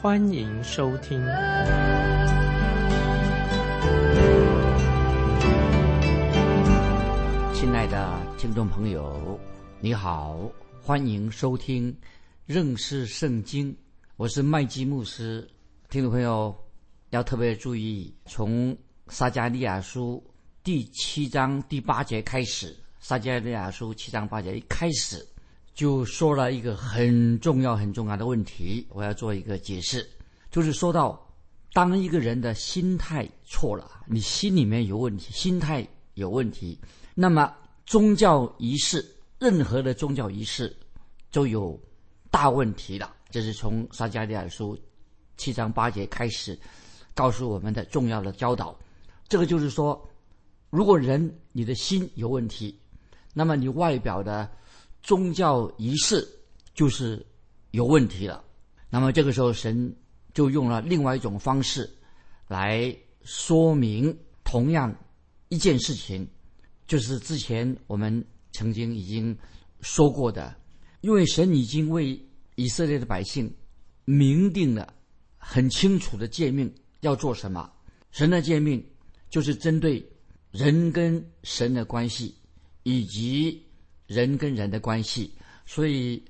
欢迎收听。亲爱的听众朋友，你好，欢迎收听认识圣经。我是麦基牧师。听众朋友要特别注意，从撒加利亚书。第七章第八节开始，撒迦利亚书七章八节一开始就说了一个很重要、很重要的问题，我要做一个解释，就是说到当一个人的心态错了，你心里面有问题，心态有问题，那么宗教仪式，任何的宗教仪式就有大问题了。这是从撒迦利亚书七章八节开始告诉我们的重要的教导。这个就是说。如果人你的心有问题，那么你外表的宗教仪式就是有问题了。那么这个时候，神就用了另外一种方式来说明同样一件事情，就是之前我们曾经已经说过的，因为神已经为以色列的百姓明定了很清楚的诫命要做什么。神的诫命就是针对。人跟神的关系，以及人跟人的关系，所以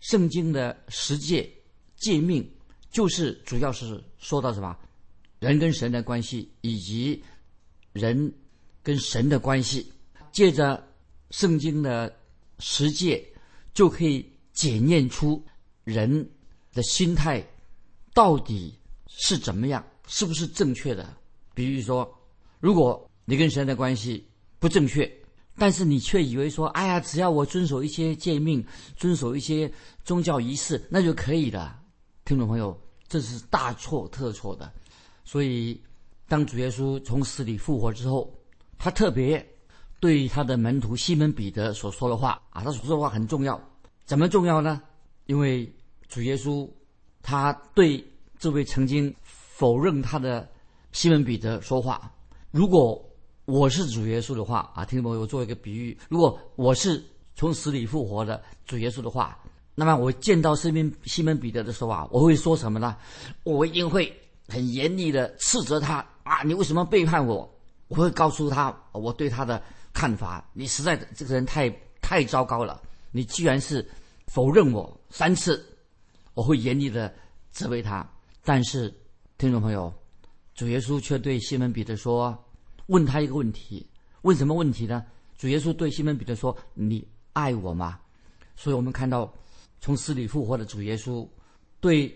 圣经的十诫诫命就是主要是说到什么？人跟神的关系，以及人跟神的关系。借着圣经的十诫，就可以检验出人的心态到底是怎么样，是不是正确的？比如说，如果你跟神的关系不正确，但是你却以为说：“哎呀，只要我遵守一些诫命，遵守一些宗教仪式，那就可以了。”听众朋友，这是大错特错的。所以，当主耶稣从死里复活之后，他特别对他的门徒西门彼得所说的话啊，他所说的话很重要。怎么重要呢？因为主耶稣他对这位曾经否认他的西门彼得说话，如果。我是主耶稣的话啊，听众朋友，我做一个比喻：如果我是从死里复活的主耶稣的话，那么我见到西门西门彼得的时候啊，我会说什么呢？我一定会很严厉的斥责他啊！你为什么背叛我？我会告诉他我对他的看法。你实在这个人太太糟糕了！你居然是否认我三次，我会严厉的责备他。但是听众朋友，主耶稣却对西门彼得说。问他一个问题，问什么问题呢？主耶稣对西门彼得说：“你爱我吗？”所以我们看到，从死里复活的主耶稣，对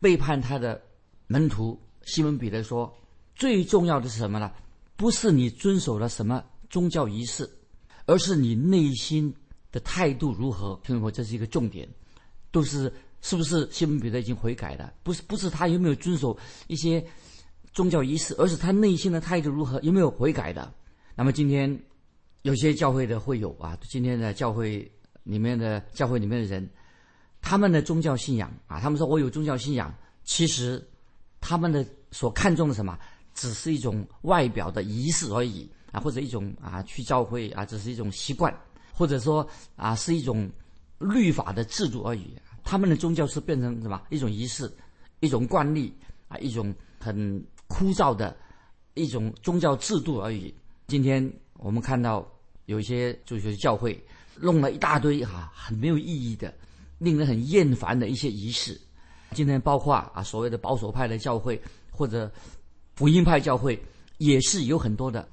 背叛他的门徒西门彼得说：“最重要的是什么呢？不是你遵守了什么宗教仪式，而是你内心的态度如何。”听众朋友，这是一个重点，都是是不是西门彼得已经悔改了？不是，不是他有没有遵守一些。宗教仪式，而是他内心的态度如何，有没有悔改的？那么今天有些教会的会有啊，今天的教会里面的教会里面的人，他们的宗教信仰啊，他们说我有宗教信仰，其实他们的所看重的什么，只是一种外表的仪式而已啊，或者一种啊去教会啊，只是一种习惯，或者说啊是一种律法的制度而已。他们的宗教是变成什么？一种仪式，一种惯例啊，一种很。枯燥的一种宗教制度而已。今天我们看到有一些就是教会弄了一大堆哈很没有意义的、令人很厌烦的一些仪式。今天包括啊所谓的保守派的教会或者福音派教会，也是有很多的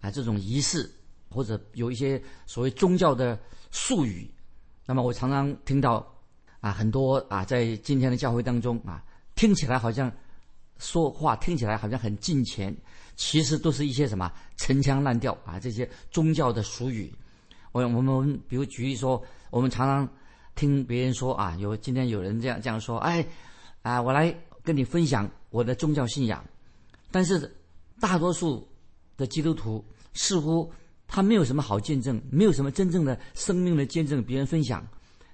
啊这种仪式，或者有一些所谓宗教的术语。那么我常常听到啊很多啊在今天的教会当中啊听起来好像。说话听起来好像很近前，其实都是一些什么陈腔滥调啊，这些宗教的俗语。我我们比如举例说，我们常常听别人说啊，有今天有人这样这样说，哎，啊，我来跟你分享我的宗教信仰，但是大多数的基督徒似乎他没有什么好见证，没有什么真正的生命的见证，别人分享，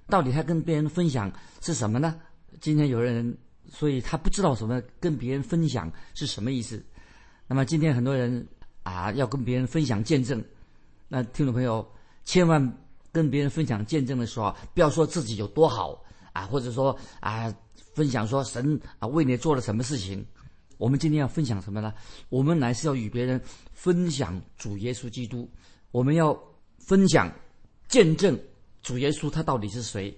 到底他跟别人分享是什么呢？今天有人，所以他不知道什么跟别人分享是什么意思。那么今天很多人啊，要跟别人分享见证，那听众朋友千万跟别人分享见证的时候，不要说自己有多好啊，或者说啊，分享说神啊为你做了什么事情。我们今天要分享什么呢？我们乃是要与别人分享主耶稣基督，我们要分享见证主耶稣他到底是谁，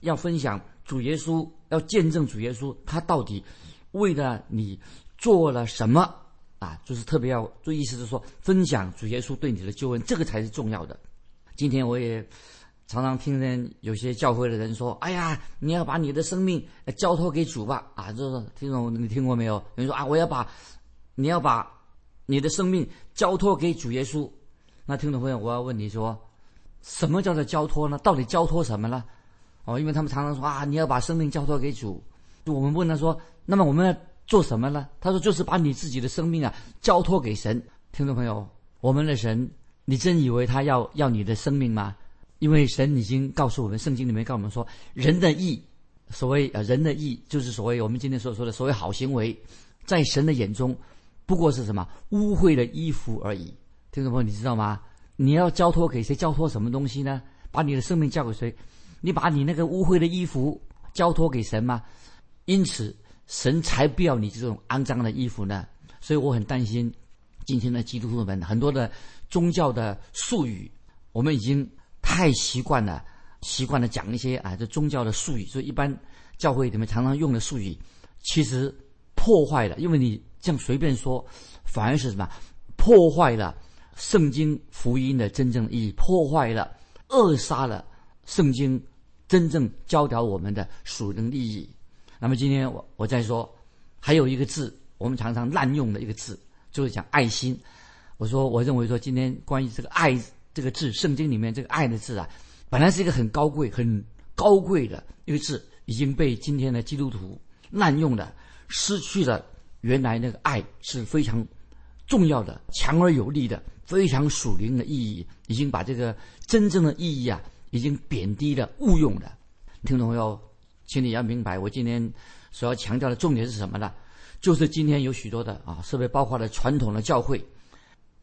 要分享主耶稣，要见证主耶稣他到底为了你做了什么。啊，就是特别要做，意思是说，分享主耶稣对你的救恩，这个才是重要的。今天我也常常听见有些教会的人说：“哎呀，你要把你的生命交托给主吧。”啊，就是听懂，你听过没有？有人说：“啊，我要把你要把你的生命交托给主耶稣。”那听众朋友，我要问你说，什么叫做交托呢？到底交托什么呢？哦，因为他们常常说：“啊，你要把生命交托给主。”我们问他说：“那么我们要？”做什么呢？他说：“就是把你自己的生命啊交托给神。”听众朋友，我们的神，你真以为他要要你的生命吗？因为神已经告诉我们，圣经里面告诉我们说，人的义，所谓呃人的义，就是所谓我们今天所说的所谓好行为，在神的眼中，不过是什么污秽的衣服而已。听众朋友，你知道吗？你要交托给谁？交托什么东西呢？把你的生命交给谁？你把你那个污秽的衣服交托给神吗？因此。神才不要你这种肮脏的衣服呢，所以我很担心今天的基督徒们很多的宗教的术语，我们已经太习惯了，习惯了讲一些啊这宗教的术语，所以一般教会里面常常用的术语，其实破坏了，因为你这样随便说，反而是什么破坏了圣经福音的真正意义，破坏了扼杀了圣经真正教导我们的属灵利益。那么今天我我再说，还有一个字，我们常常滥用的一个字，就是讲爱心。我说，我认为说，今天关于这个爱这个字，圣经里面这个爱的字啊，本来是一个很高贵、很高贵的一个字，已经被今天的基督徒滥用了，失去了原来那个爱是非常重要的、强而有力的、非常属灵的意义，已经把这个真正的意义啊，已经贬低了、误用了。听懂没有？请你要明白，我今天所要强调的重点是什么呢？就是今天有许多的啊，设备包括了传统的教会，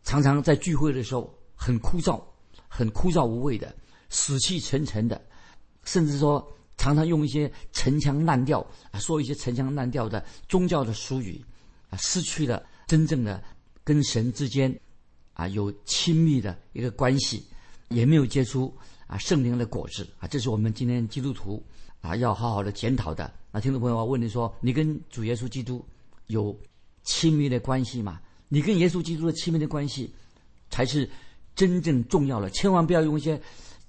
常常在聚会的时候很枯燥、很枯燥无味的、死气沉沉的，甚至说常常用一些陈腔滥调啊，说一些陈腔滥调的宗教的俗语啊，失去了真正的跟神之间啊有亲密的一个关系，也没有结出啊圣灵的果子啊，这是我们今天基督徒。啊，要好好的检讨的。那听众朋友，我问你说，你跟主耶稣基督有亲密的关系吗？你跟耶稣基督的亲密的关系，才是真正重要的。千万不要用一些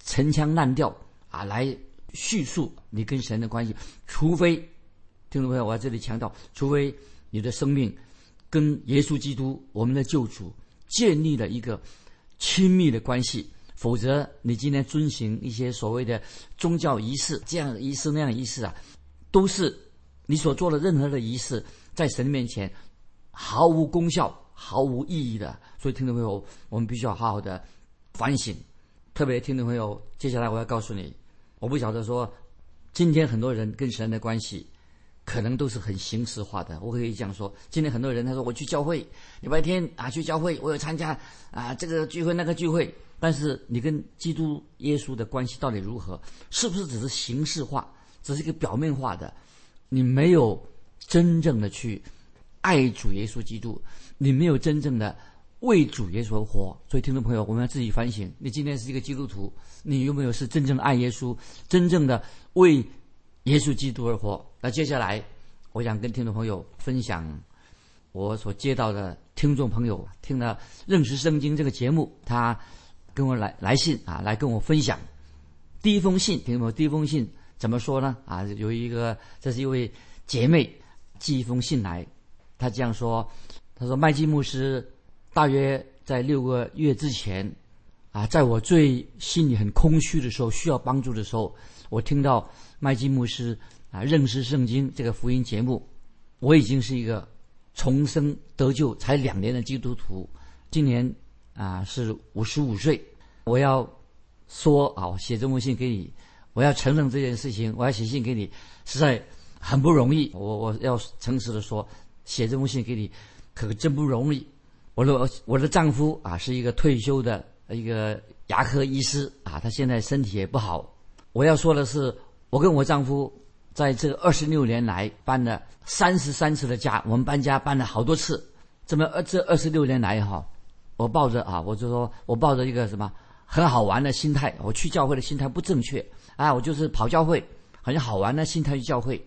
陈腔滥调啊来叙述你跟神的关系。除非，听众朋友，我在这里强调，除非你的生命跟耶稣基督我们的救主建立了一个亲密的关系。否则，你今天遵循一些所谓的宗教仪式，这样仪式那样仪式啊，都是你所做的任何的仪式，在神面前毫无功效、毫无意义的。所以，听众朋友，我们必须要好好的反省。特别听众朋友，接下来我要告诉你，我不晓得说，今天很多人跟神的关系，可能都是很形式化的。我可以讲说，今天很多人他说我去教会，礼拜天啊去教会，我有参加啊这个聚会那个聚会。但是你跟基督耶稣的关系到底如何？是不是只是形式化，只是一个表面化的？你没有真正的去爱主耶稣基督，你没有真正的为主耶稣而活。所以，听众朋友，我们要自己反省：你今天是一个基督徒，你有没有是真正爱耶稣，真正的为耶稣基督而活？那接下来，我想跟听众朋友分享我所接到的听众朋友听了《认识圣经》这个节目，他。跟我来来信啊，来跟我分享第一封信，听懂第一封信怎么说呢？啊，有一个，这是一位姐妹寄一封信来，她这样说：“她说麦基牧师大约在六个月之前啊，在我最心里很空虚的时候，需要帮助的时候，我听到麦基牧师啊认识圣经这个福音节目，我已经是一个重生得救才两年的基督徒，今年啊是五十五岁。我要说啊，写这封信给你，我要承认这件事情，我要写信给你，实在很不容易。我我要诚实的说，写这封信给你，可真不容易。我的我的丈夫啊是一个退休的一个牙科医师啊，他现在身体也不好。我要说的是，我跟我丈夫在这二十六年来搬了三十三次的家，我们搬家搬了好多次。这么呃这二十六年来哈，我抱着啊，我就说我抱着一个什么很好玩的心态，我去教会的心态不正确啊，我就是跑教会，好像好玩的心态去教会。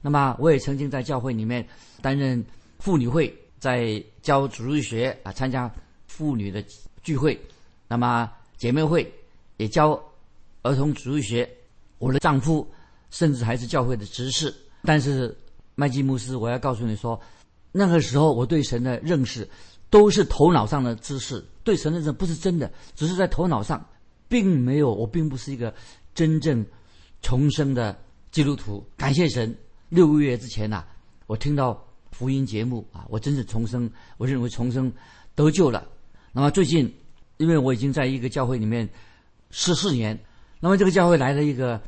那么我也曾经在教会里面担任妇女会，在教主日学啊，参加妇女的聚会，那么姐妹会也教。儿童主日学，我的丈夫甚至还是教会的执事。但是麦基牧师，我要告诉你说，那个时候我对神的认识都是头脑上的知识，对神的认识不是真的，只是在头脑上，并没有我并不是一个真正重生的基督徒。感谢神，六个月之前呐，我听到福音节目啊，我真是重生，我认为重生得救了。那么最近，因为我已经在一个教会里面十四年。那么这个教会来了一个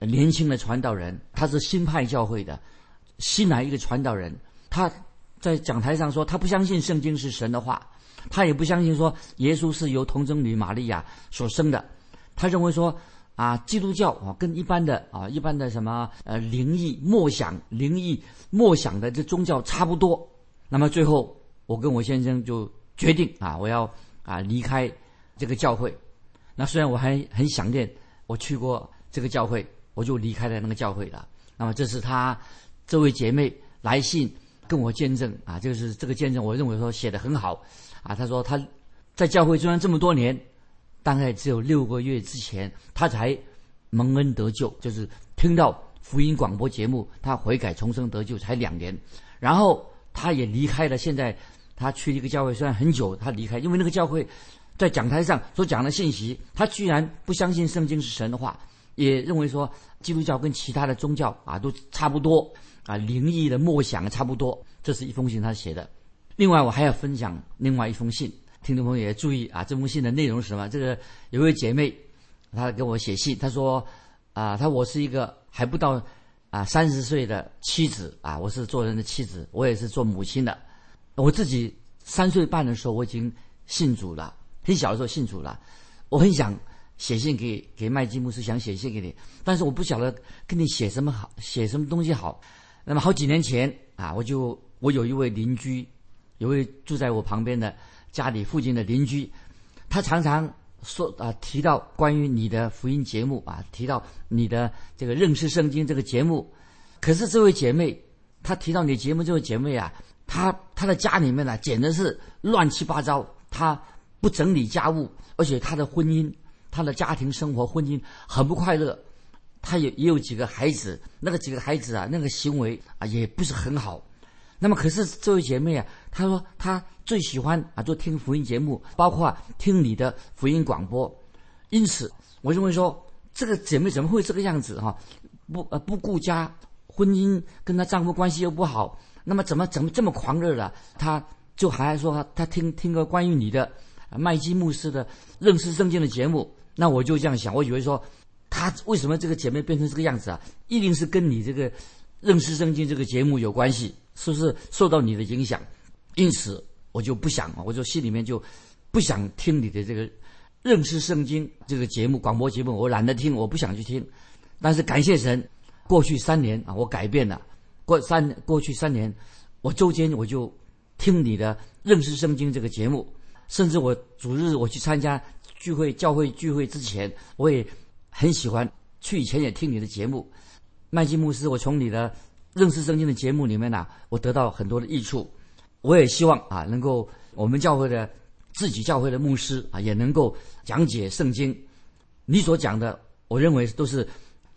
年轻的传道人，他是新派教会的新来一个传道人。他在讲台上说，他不相信圣经是神的话，他也不相信说耶稣是由童贞女玛利亚所生的。他认为说啊，基督教啊跟一般的啊一般的什么呃灵异默想、灵异默想的这宗教差不多。那么最后，我跟我先生就决定啊，我要啊离开这个教会。那虽然我还很想念。我去过这个教会，我就离开了那个教会了。那么这是他这位姐妹来信跟我见证啊，就是这个见证，我认为说写的很好啊。他说他在教会虽然这么多年，大概只有六个月之前他才蒙恩得救，就是听到福音广播节目，他悔改重生得救才两年，然后他也离开了。现在他去一个教会，虽然很久，他离开，因为那个教会。在讲台上所讲的信息，他居然不相信圣经是神的话，也认为说基督教跟其他的宗教啊都差不多啊，灵异的默想差不多。这是一封信他写的。另外，我还要分享另外一封信，听众朋友也注意啊，这封信的内容是什么？这个有位姐妹，她给我写信，她说啊，她我是一个还不到啊三十岁的妻子啊，我是做人的妻子，我也是做母亲的。我自己三岁半的时候我已经信主了。很小的时候信主了，我很想写信给给麦基牧师，想写信给你，但是我不晓得跟你写什么好，写什么东西好。那么好几年前啊，我就我有一位邻居，有位住在我旁边的家里附近的邻居，他常常说啊提到关于你的福音节目啊，提到你的这个认识圣经这个节目。可是这位姐妹，她提到你节目这位姐妹啊，她她的家里面呢简直是乱七八糟，她。不整理家务，而且她的婚姻、她的家庭生活、婚姻很不快乐。他也也有几个孩子，那个几个孩子啊，那个行为啊也不是很好。那么，可是这位姐妹啊，她说她最喜欢啊，就听福音节目，包括听你的福音广播。因此，我认为说，这个姐妹怎么会这个样子哈？不呃不顾家，婚姻跟她丈夫关系又不好，那么怎么怎么这么狂热了？她就还说她听听个关于你的。麦基牧师的认识圣经的节目，那我就这样想，我以为说，他为什么这个姐妹变成这个样子啊？一定是跟你这个认识圣经这个节目有关系，是不是受到你的影响？因此，我就不想，我就心里面就不想听你的这个认识圣经这个节目广播节目，我懒得听，我不想去听。但是感谢神，过去三年啊，我改变了。过三过去三年，我周间我就听你的认识圣经这个节目。甚至我主日我去参加聚会、教会聚会之前，我也很喜欢去以前也听你的节目，麦基牧师。我从你的认识圣经的节目里面呢，我得到很多的益处。我也希望啊，能够我们教会的自己教会的牧师啊，也能够讲解圣经。你所讲的，我认为都是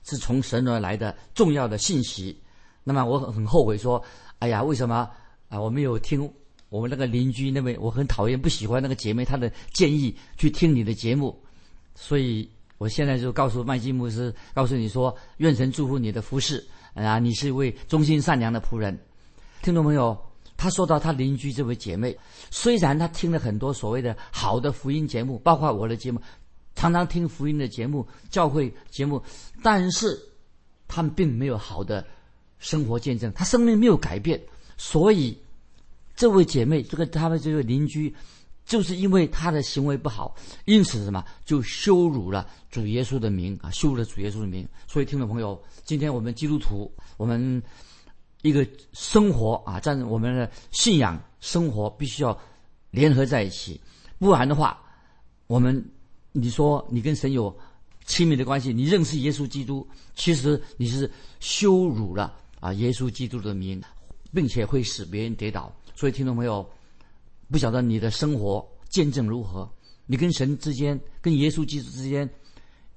是从神而来的重要的信息。那么我很很后悔说，哎呀，为什么啊我没有听？我们那个邻居那位，我很讨厌、不喜欢那个姐妹，她的建议去听你的节目，所以我现在就告诉麦基牧师，告诉你说，愿神祝福你的服饰啊，你是一位忠心善良的仆人。听众朋友，他说到他邻居这位姐妹，虽然他听了很多所谓的好的福音节目，包括我的节目，常常听福音的节目、教会节目，但是他们并没有好的生活见证，他生命没有改变，所以这位姐妹，这个他们这位邻居。就是因为他的行为不好，因此什么就羞辱了主耶稣的名啊，羞辱了主耶稣的名。所以，听众朋友，今天我们基督徒，我们一个生活啊，在我们的信仰生活必须要联合在一起，不然的话，我们你说你跟神有亲密的关系，你认识耶稣基督，其实你是羞辱了啊耶稣基督的名，并且会使别人跌倒。所以，听众朋友。不晓得你的生活见证如何？你跟神之间、跟耶稣基督之间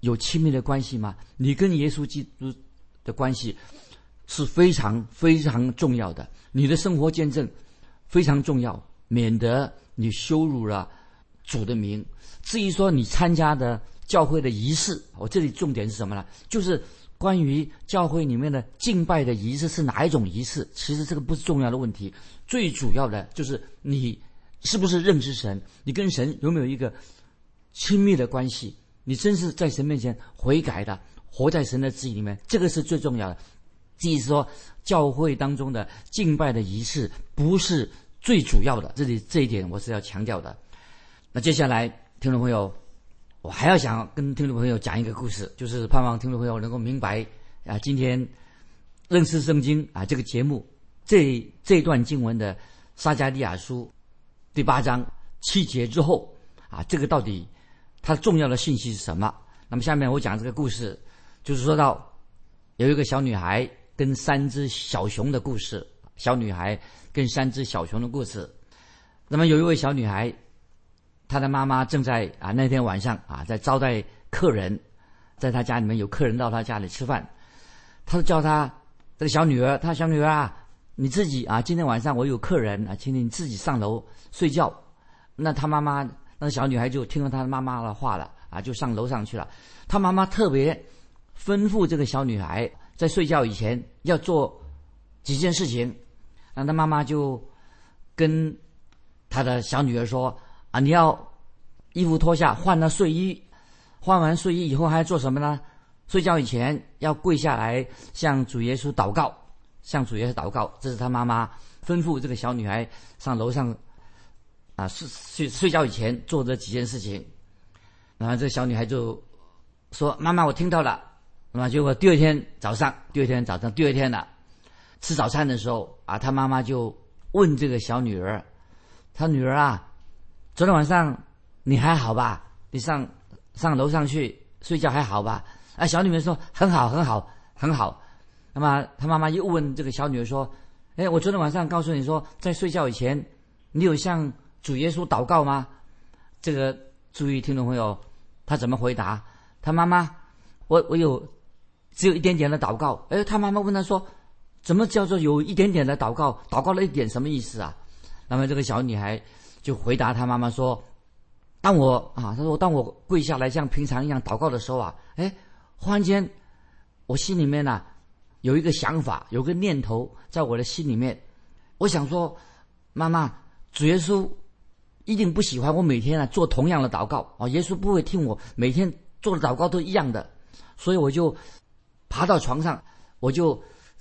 有亲密的关系吗？你跟耶稣基督的关系是非常非常重要的。你的生活见证非常重要，免得你羞辱了主的名。至于说你参加的教会的仪式，我这里重点是什么呢？就是关于教会里面的敬拜的仪式是哪一种仪式？其实这个不是重要的问题，最主要的就是你。是不是认识神？你跟神有没有一个亲密的关系？你真是在神面前悔改的，活在神的旨意里面，这个是最重要的。即是说，教会当中的敬拜的仪式不是最主要的。这里这一点我是要强调的。那接下来，听众朋友，我还要想跟听众朋友讲一个故事，就是盼望听众朋友能够明白啊，今天认识圣经啊这个节目这这段经文的撒加利亚书。第八章七节之后啊，这个到底它重要的信息是什么？那么下面我讲这个故事，就是说到有一个小女孩跟三只小熊的故事。小女孩跟三只小熊的故事。那么有一位小女孩，她的妈妈正在啊那天晚上啊在招待客人，在她家里面有客人到她家里吃饭，她就叫她这个小女儿，她小女儿啊。你自己啊，今天晚上我有客人啊，请你自己上楼睡觉。那他妈妈，那个小女孩就听了她妈妈的话了啊，就上楼上去了。她妈妈特别吩咐这个小女孩在睡觉以前要做几件事情。那她妈妈就跟她的小女儿说啊，你要衣服脱下，换了睡衣，换完睡衣以后还要做什么呢？睡觉以前要跪下来向主耶稣祷告。向主耶稣祷告，这是他妈妈吩咐这个小女孩上楼上啊睡睡睡觉以前做这几件事情。然后这小女孩就说：“妈妈，我听到了。”那么结果第二天早上，第二天早上，第二天了，吃早餐的时候啊，他妈妈就问这个小女儿：“她女儿啊，昨天晚上你还好吧？你上上楼上去睡觉还好吧？”啊，小女儿说：“很好，很好，很好。”那么，他妈妈又问这个小女儿说：“哎，我昨天晚上告诉你说，在睡觉以前，你有向主耶稣祷告吗？”这个注意，听众朋友，他怎么回答？他妈妈：“我我有，只有一点点的祷告。”哎，他妈妈问他说：“怎么叫做有一点点的祷告？祷告了一点什么意思啊？”那么这个小女孩就回答他妈妈说：“当我啊，他说当我跪下来像平常一样祷告的时候啊，哎，忽然间我心里面呢。”有一个想法，有个念头在我的心里面，我想说，妈妈，主耶稣一定不喜欢我每天啊做同样的祷告啊，耶稣不会听我每天做的祷告都一样的，所以我就爬到床上，我就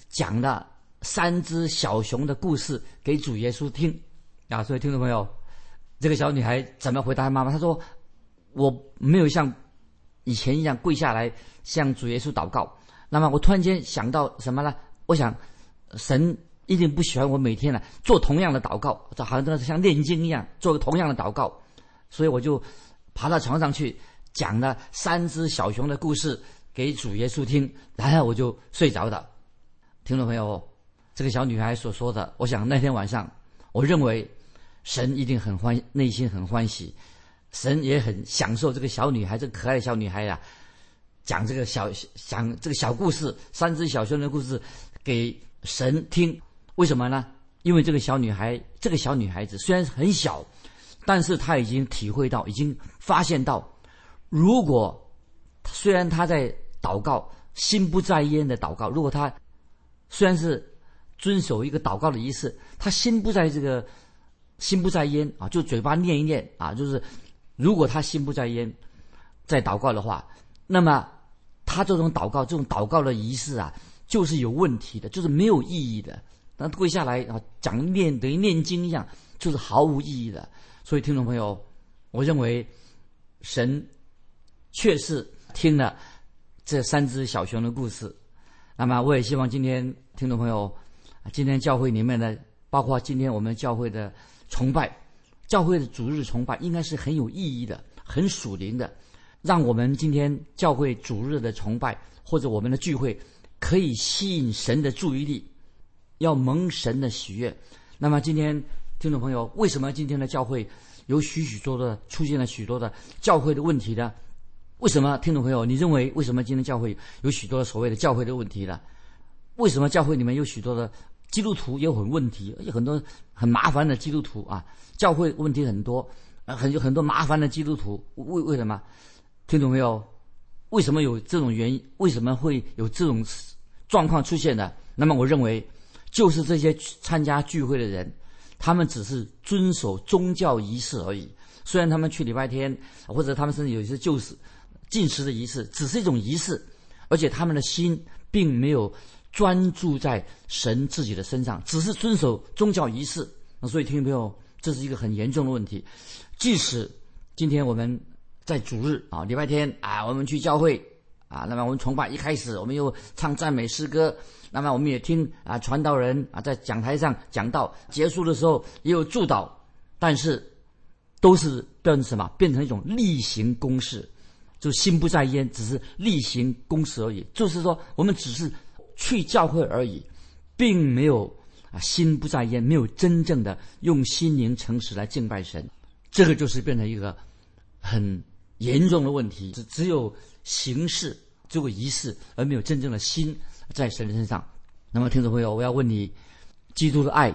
讲了三只小熊的故事给主耶稣听啊。所以听众朋友，这个小女孩怎么回答妈妈？她说我没有像以前一样跪下来向主耶稣祷告。那么我突然间想到什么呢？我想，神一定不喜欢我每天呢做同样的祷告，这好像像念经一样做个同样的祷告，所以我就爬到床上去讲了三只小熊的故事给主耶稣听，然后我就睡着了。听众朋友，这个小女孩所说的，我想那天晚上，我认为神一定很欢，内心很欢喜，神也很享受这个小女孩，这个可爱的小女孩呀。讲这个小讲这个小故事，三只小熊的故事，给神听。为什么呢？因为这个小女孩，这个小女孩子虽然很小，但是她已经体会到，已经发现到，如果虽然她在祷告，心不在焉的祷告，如果她虽然是遵守一个祷告的仪式，她心不在这个心不在焉啊，就嘴巴念一念啊，就是如果她心不在焉，在祷告的话，那么他这种祷告，这种祷告的仪式啊，就是有问题的，就是没有意义的。那跪下来啊，讲念等于念经一样，就是毫无意义的。所以，听众朋友，我认为神确实听了这三只小熊的故事。那么，我也希望今天听众朋友，今天教会里面的，包括今天我们教会的崇拜，教会的主日崇拜，应该是很有意义的，很属灵的，让我们今天教会主日的崇拜或者我们的聚会，可以吸引神的注意力，要蒙神的喜悦。那么，今天听众朋友，为什么今天的教会有许许多多出现了许多的教会的问题呢？为什么听众朋友，你认为为什么今天教会有许多所谓的教会的问题呢？为什么教会里面有许多的基督徒也有很问题，有很多很麻烦的基督徒啊？教会问题很多，很有很多麻烦的基督徒，为为什么？听懂没有，为什么有这种原因？为什么会有这种状况出现呢？那么我认为，就是这些参加聚会的人，他们只是遵守宗教仪式而已。虽然他们去礼拜天，或者他们甚至有一些就是。进食的仪式只是一种仪式，而且他们的心并没有专注在神自己的身上，只是遵守宗教仪式。那所以，听众朋友，这是一个很严重的问题。即使今天我们在主日啊，礼拜天啊，我们去教会啊，那么我们崇拜一开始，我们又唱赞美诗歌，那么我们也听啊传道人啊在讲台上讲道，结束的时候也有祝祷，但是都是变成什么？变成一种例行公事。就心不在焉，只是例行公事而已。就是说，我们只是去教会而已，并没有啊心不在焉，没有真正的用心灵诚实来敬拜神。这个就是变成一个很严重的问题。只只有形式这个仪式，而没有真正的心在神身上。那么，听众朋友，我要问你：基督的爱，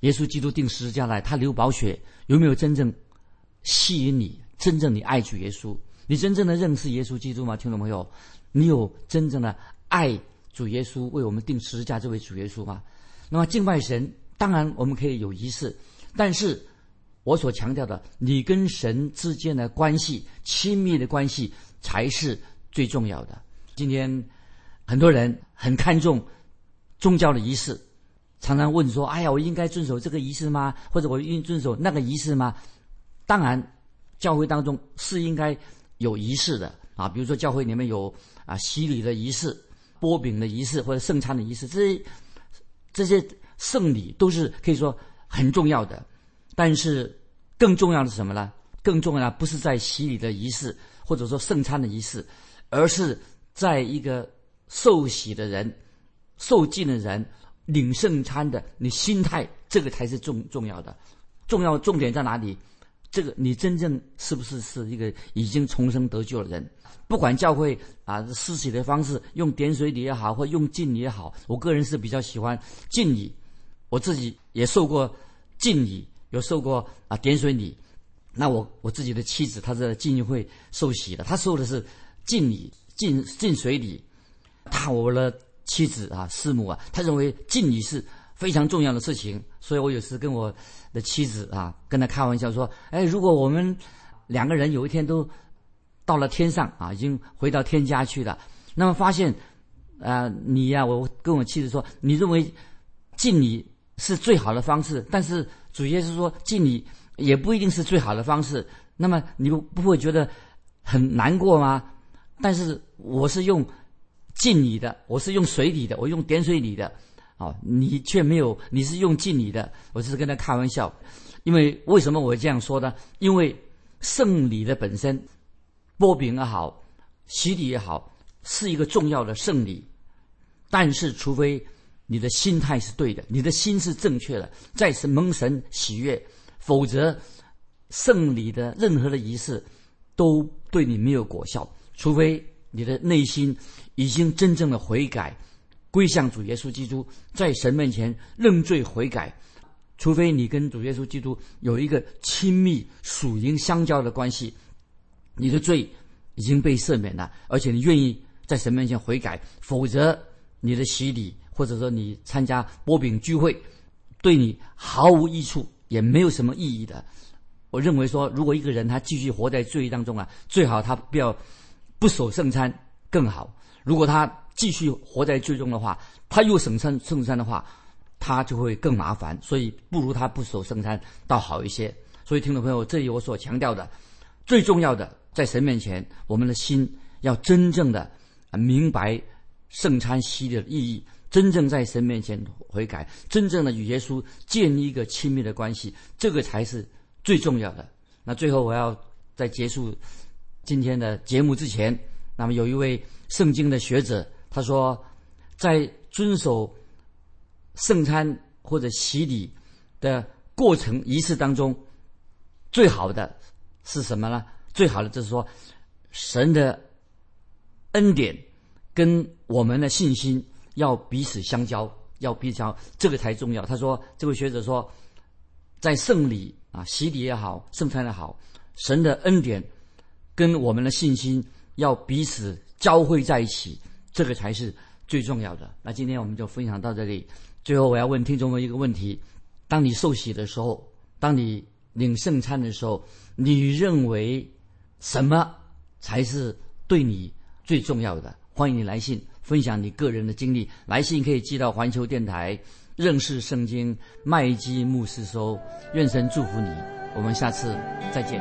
耶稣基督定十字架来，他流宝血，有没有真正吸引你？真正你爱主耶稣？你真正的认识耶稣基督吗，听众朋友？你有真正的爱主耶稣为我们定十字架这位主耶稣吗？那么敬拜神，当然我们可以有仪式，但是我所强调的，你跟神之间的关系、亲密的关系才是最重要的。今天很多人很看重宗教的仪式，常常问说：“哎呀，我应该遵守这个仪式吗？或者我应遵守那个仪式吗？”当然，教会当中是应该。有仪式的啊，比如说教会里面有啊洗礼的仪式、剥饼的仪式或者圣餐的仪式，这些这些圣礼都是可以说很重要的。但是更重要的是什么呢？更重要的不是在洗礼的仪式或者说圣餐的仪式，而是在一个受洗的人、受浸的人领圣餐的你心态，这个才是重重要的。重要重点在哪里？这个你真正是不是是一个已经重生得救的人？不管教会啊施洗的方式，用点水礼也好，或用浸礼也好，我个人是比较喜欢浸礼。我自己也受过浸礼，有受过啊点水礼。那我我自己的妻子，她在浸会受洗的，她受的是浸礼、浸浸水礼。她我的妻子啊师母啊，她认为浸礼是非常重要的事情，所以我有时跟我。的妻子啊，跟他开玩笑说：“哎，如果我们两个人有一天都到了天上啊，已经回到天家去了，那么发现啊，你呀，我跟我妻子说，你认为敬礼是最好的方式，但是主耶稣说敬礼也不一定是最好的方式，那么你不会觉得很难过吗？但是我是用敬礼的，我是用水礼的，我用点水礼的。”哦，你却没有，你是用敬你的，我只是跟他开玩笑，因为为什么我这样说呢？因为圣礼的本身，波饼也好，洗礼也好，是一个重要的圣礼，但是除非你的心态是对的，你的心是正确的，在神蒙神喜悦，否则圣礼的任何的仪式都对你没有果效，除非你的内心已经真正的悔改。归向主耶稣基督，在神面前认罪悔改，除非你跟主耶稣基督有一个亲密属灵相交的关系，你的罪已经被赦免了，而且你愿意在神面前悔改，否则你的洗礼或者说你参加波饼聚会，对你毫无益处，也没有什么意义的。我认为说，如果一个人他继续活在罪当中啊，最好他不要不守圣餐更好。如果他继续活在罪中的话，他又省圣圣餐的话，他就会更麻烦。所以不如他不守圣餐倒好一些。所以听众朋友，这里我所强调的，最重要的，在神面前，我们的心要真正的明白圣餐洗礼的意义，真正在神面前悔改，真正的与耶稣建立一个亲密的关系，这个才是。最重要的。那最后，我要在结束今天的节目之前，那么有一位圣经的学者，他说，在遵守圣餐或者洗礼的过程仪式当中，最好的是什么呢？最好的就是说，神的恩典跟我们的信心要彼此相交，要彼此交，这个才重要。他说，这位学者说，在圣礼。啊，洗礼也好，圣餐也好，神的恩典跟我们的信心要彼此交汇在一起，这个才是最重要的。那今天我们就分享到这里。最后，我要问听众们一个问题：当你受洗的时候，当你领圣餐的时候，你认为什么才是对你最重要的？欢迎你来信分享你个人的经历。来信可以寄到环球电台。认识圣经，麦基牧师说：“愿神祝福你，我们下次再见。”